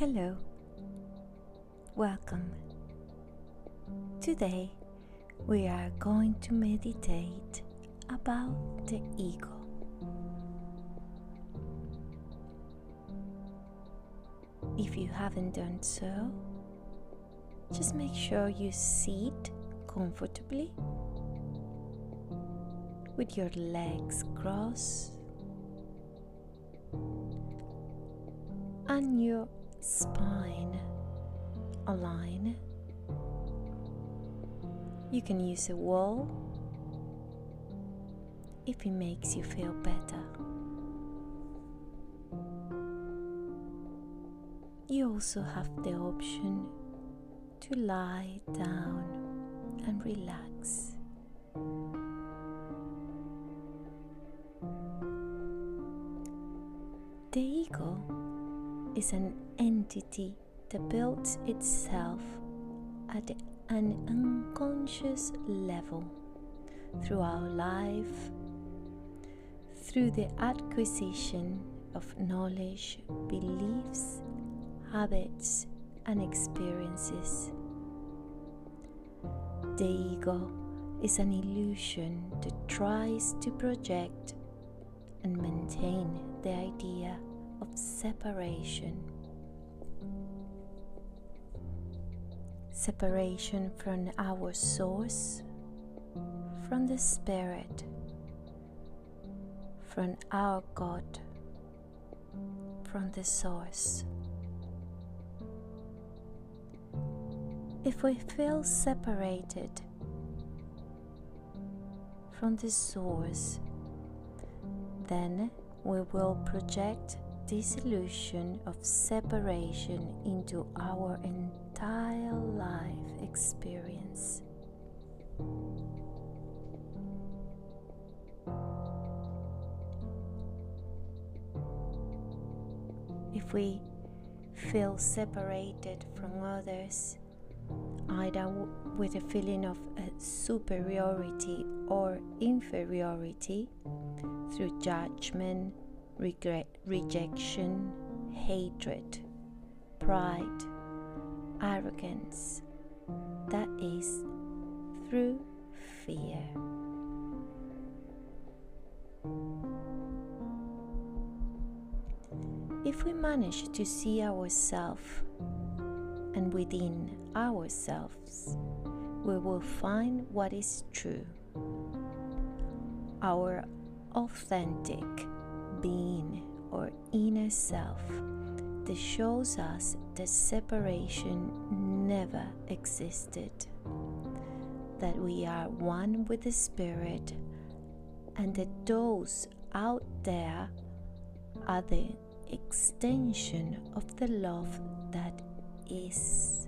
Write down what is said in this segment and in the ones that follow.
Hello, welcome. Today we are going to meditate about the ego. If you haven't done so, just make sure you sit comfortably with your legs crossed and your spine align. You can use a wall if it makes you feel better. You also have the option to lie down and relax. The ego is an entity that builds itself at an unconscious level through our life, through the acquisition of knowledge, beliefs, habits, and experiences. The ego is an illusion that tries to project and maintain the idea of separation. Separation from our source, from the Spirit, from our God, from the source. If we feel separated from the source, then we will project this illusion of separation into our entire life experience. If we feel separated from others, either with a feeling of uh, superiority or inferiority through judgment, regret, rejection, hatred, pride, arrogance, that is through fear. If we manage to see ourselves and within ourselves, we will find what is true, our authentic being or inner self that shows us that separation never existed, that we are one with the Spirit, and that those out there are the extension of the love that is.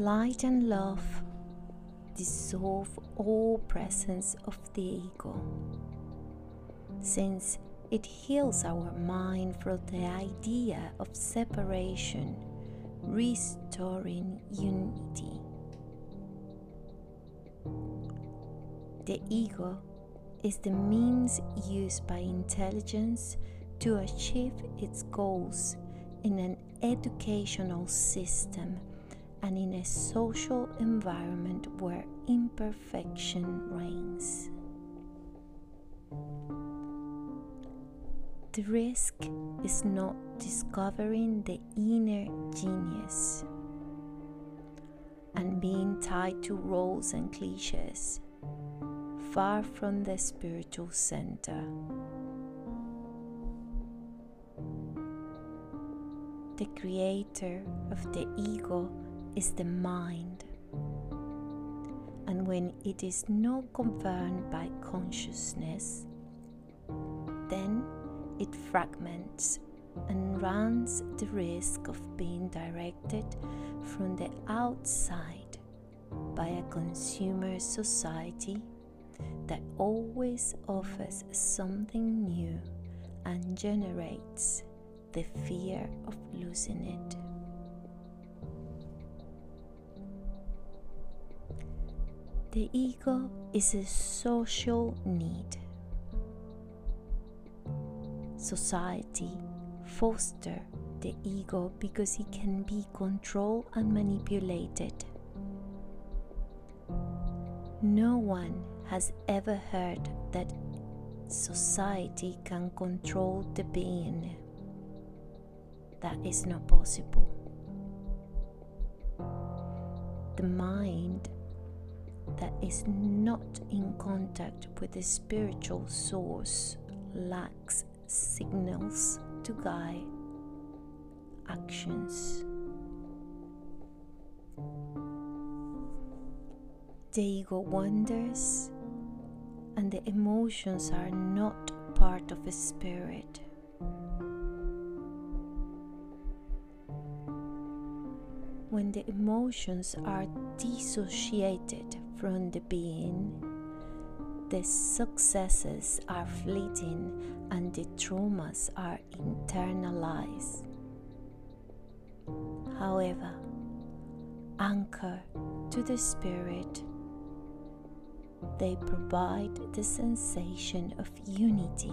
Light and love dissolve all presence of the ego, since it heals our mind from the idea of separation, restoring unity. The ego is the means used by intelligence to achieve its goals in an educational system and in a social environment where imperfection reigns. The risk is not discovering the inner genius and being tied to roles and cliches, far from the spiritual center. The creator of the ego is the mind. And when it is not governed by consciousness, then it fragments and runs the risk of being directed from the outside by a consumer society that always offers something new and generates the fear of losing it. The ego is a social need. Society foster the ego because it can be controlled and manipulated. No one has ever heard that society can control the being. That is not possible. The mind that is not in contact with the spiritual source lacks signals to guide actions. The ego wanders, and the emotions are not part of a spirit. When the emotions are dissociated from the being, the successes are fleeting and the traumas are internalized. However, anchor to the spirit, they provide the sensation of unity,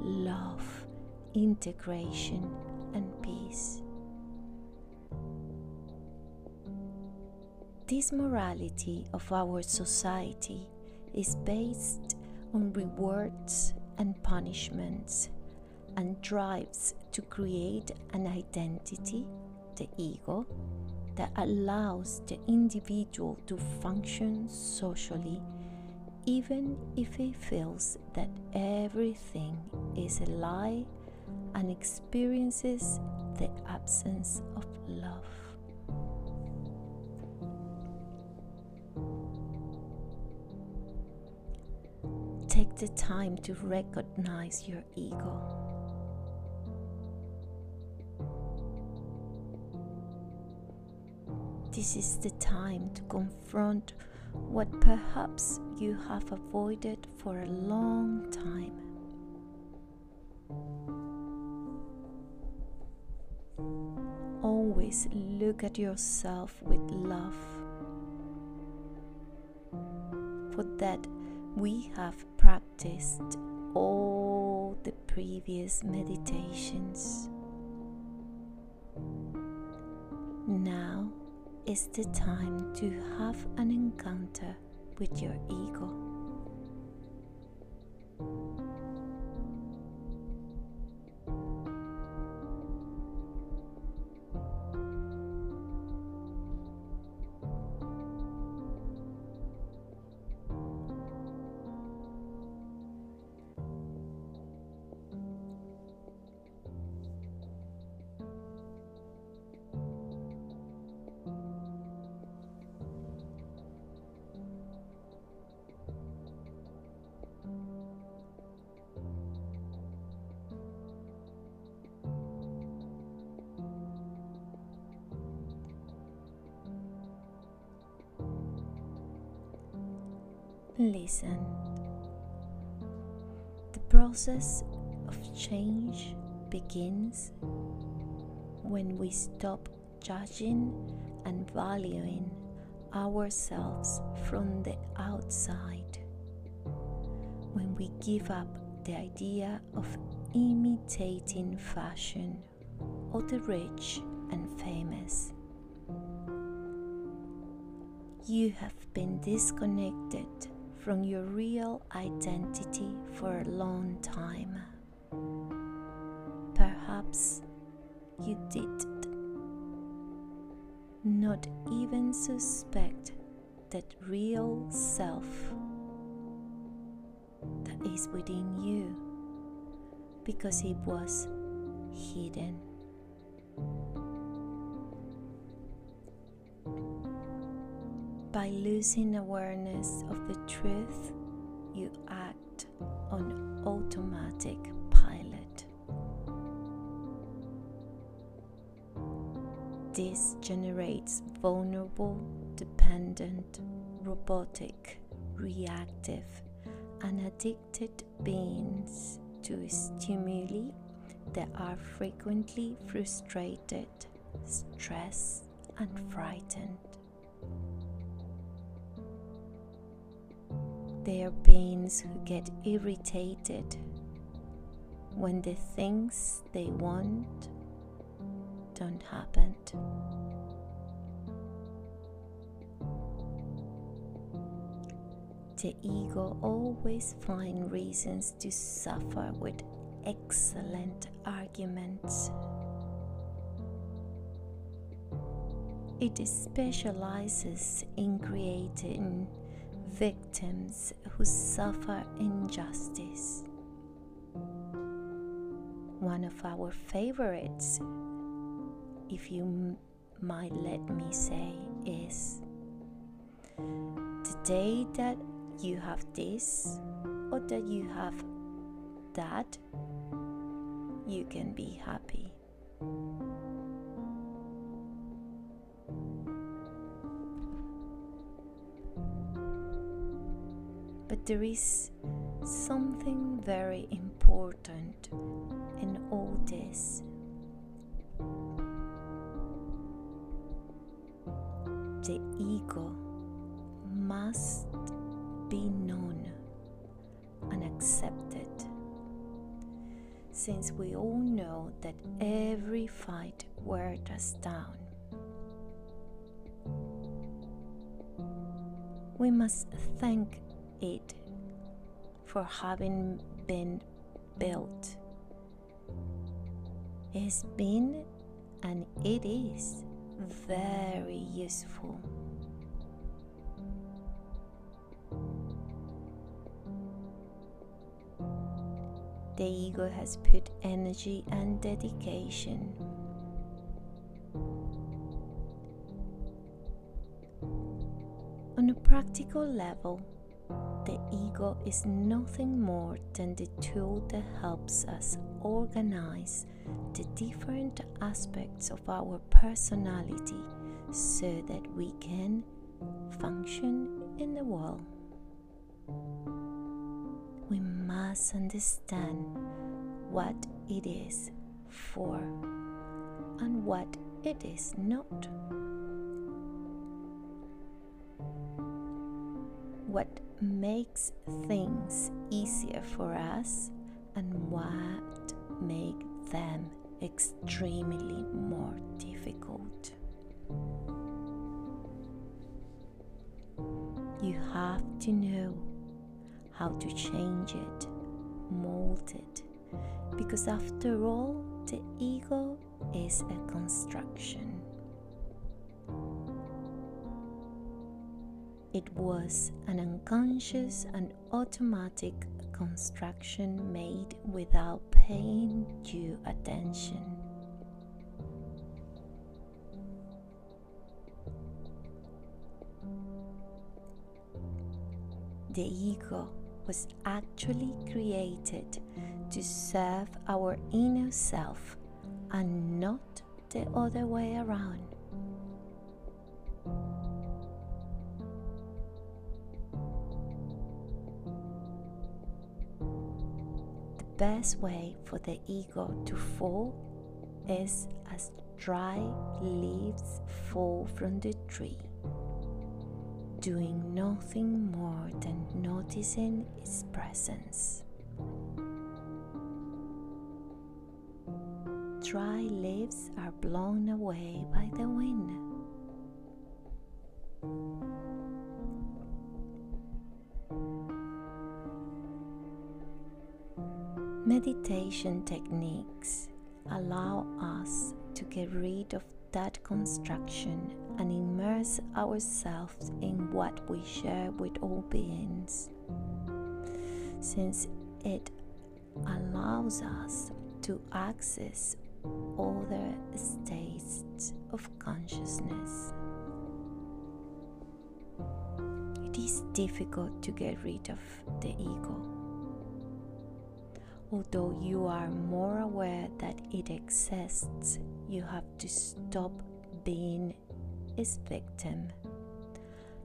love, integration, and peace. This morality of our society is based on rewards and punishments and drives to create an identity, the ego, that allows the individual to function socially even if he feels that everything is a lie and experiences the absence of love. The time to recognize your ego. This is the time to confront what perhaps you have avoided for a long time. Always look at yourself with love. For that, we have practiced all the previous meditations. Now is the time to have an encounter with your ego. Listen. The process of change begins when we stop judging and valuing ourselves from the outside. When we give up the idea of imitating fashion or the rich and famous. You have been disconnected from your real identity for a long time. Perhaps you did not even suspect that real self that is within you because it was hidden. By losing awareness of the truth, you act on automatic pilot. This generates vulnerable, dependent, robotic, reactive, and addicted beings to stimuli that are frequently frustrated, stressed, and frightened. They are beings who get irritated when the things they want don't happen. The ego always finds reasons to suffer with excellent arguments. It specializes in creating victims who suffer injustice. One of our favorites, if you m- might let me say, is the day that you have this or that you have that, you can be happy. There is something very important in all this. The ego must be known and accepted. Since we all know that every fight wears us down, we must thank it for having been built. It's been and it is very useful. The ego has put energy and dedication. On a practical level, the ego is nothing more than the tool that helps us organize the different aspects of our personality so that we can function in the world. We must understand what it is for and what it is not. Makes things easier for us and what make them extremely more difficult. You have to know how to change it, mold it, because after all, the ego is a construction. It was an unconscious and automatic construction made without paying due attention. The ego was actually created to serve our inner self and not the other way around. Best way for the ego to fall is as dry leaves fall from the tree, doing nothing more than noticing its presence. Dry leaves are blown away by the wind. Meditation techniques allow us to get rid of that construction and immerse ourselves in what we share with all beings, since it allows us to access other states of consciousness. It is difficult to get rid of the ego. Although you are more aware that it exists, you have to stop being its victim.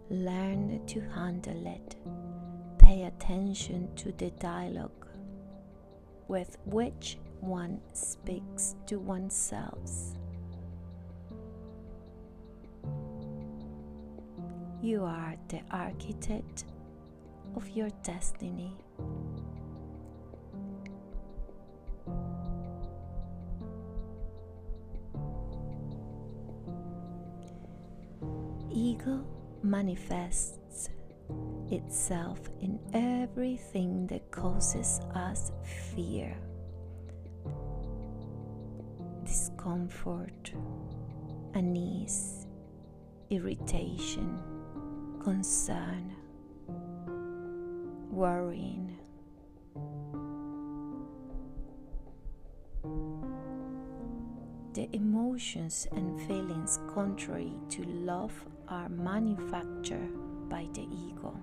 Learn to handle it. Pay attention to the dialogue with which one speaks to oneself. You are the architect of your destiny. Ego manifests itself in everything that causes us fear, discomfort, unease, irritation, concern, worrying. The emotions and feelings contrary to love are manufactured by the ego.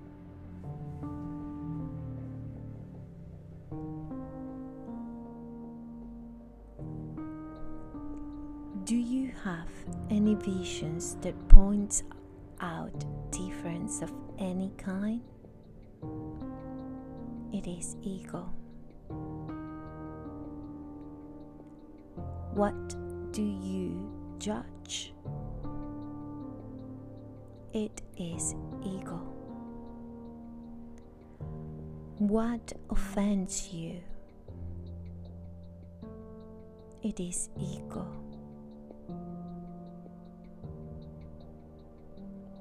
Do you have any visions that point out difference of any kind? It is ego. What do you judge? It is ego. What offends you? It is ego.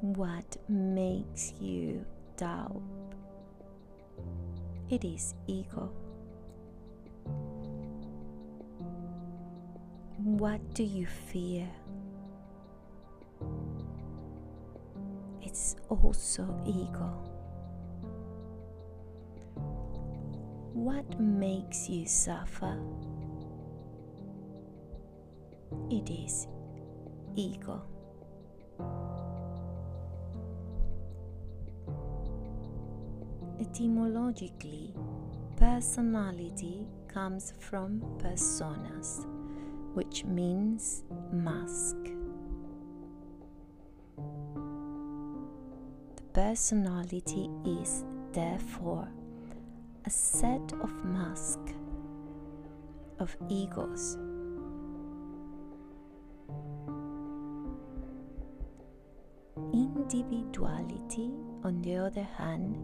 What makes you doubt? It is ego. What do you fear? Also ego. What makes you suffer? It is ego. Etymologically, personality comes from personas, which means mask. Personality is therefore a set of masks of egos. Individuality, on the other hand,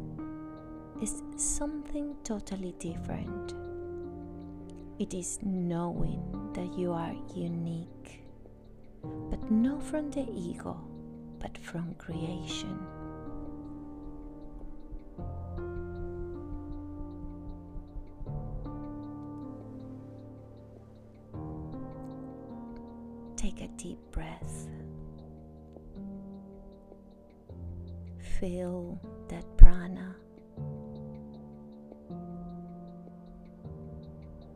is something totally different. It is knowing that you are unique, but not from the ego, but from creation. Deep breath. Feel that prana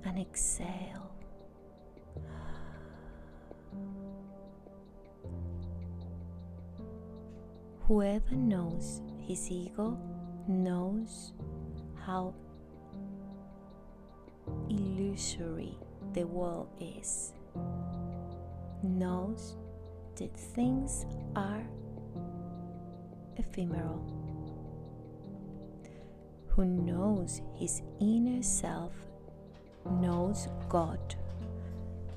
and exhale. Whoever knows his ego knows how illusory the world is, knows that things are ephemeral. Who knows his inner self knows God,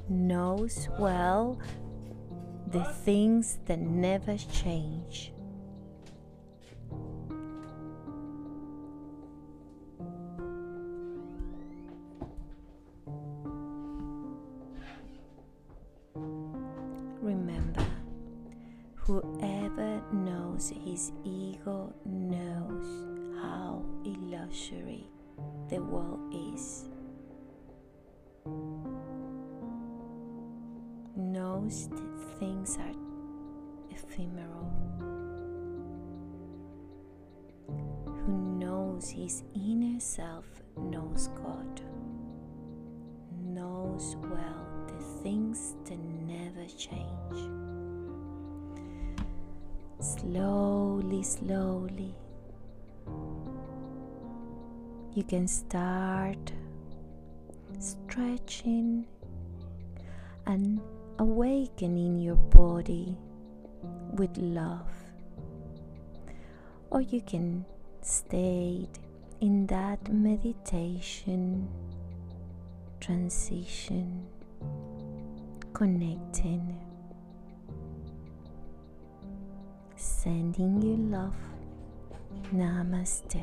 knows well the things that never change. Whoever knows his ego knows how illusory the world is. Knows that things are ephemeral. Who knows his inner self knows God. Knows well the things that never change. Slowly, slowly, you can start stretching and awakening your body with love. Or you can stay in that meditation transition, connecting, sending you love. Namaste.